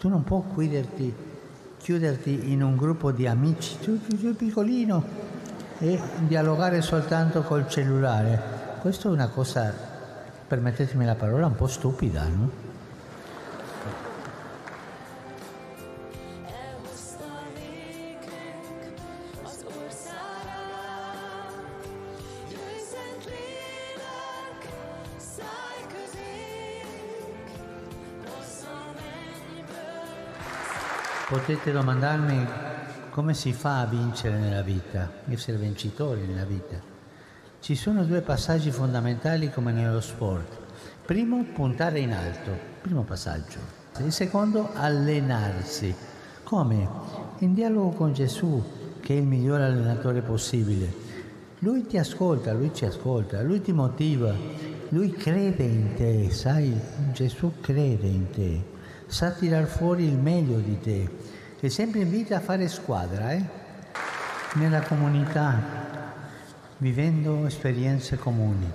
Tu non puoi chiuderti, chiuderti in un gruppo di amici, tu, tu, tu piccolino, e dialogare soltanto col cellulare. Questa è una cosa, permettetemi la parola, un po' stupida, no? Potete domandarmi come si fa a vincere nella vita, essere vincitori nella vita. Ci sono due passaggi fondamentali come nello sport. Primo, puntare in alto, primo passaggio. Il secondo, allenarsi. Come? In dialogo con Gesù, che è il miglior allenatore possibile. Lui ti ascolta, lui ci ascolta, lui ti motiva, lui crede in te, sai? Gesù crede in te, sa tirar fuori il meglio di te e sempre invita a fare squadra, eh? Nella comunità, vivendo esperienze comuni.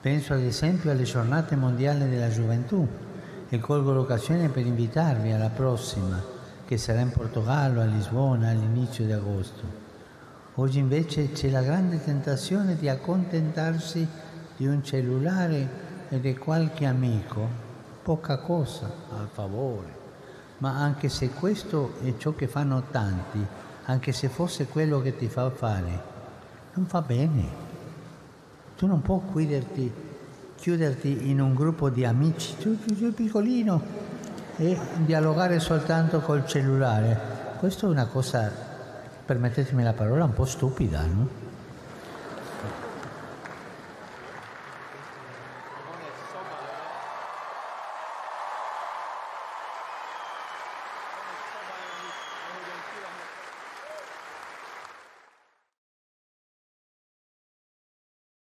Penso ad esempio alle giornate mondiali della gioventù e colgo l'occasione per invitarvi alla prossima, che sarà in Portogallo, a Lisbona, all'inizio di agosto. Oggi invece c'è la grande tentazione di accontentarsi di un cellulare e di qualche amico, poca cosa al favore. Ma anche se questo è ciò che fanno tanti, anche se fosse quello che ti fa fare, non va bene. Tu non puoi chiuderti, chiuderti in un gruppo di amici, tu, tu, tu piccolino, e dialogare soltanto col cellulare. Questa è una cosa, permettetemi la parola, un po' stupida, no?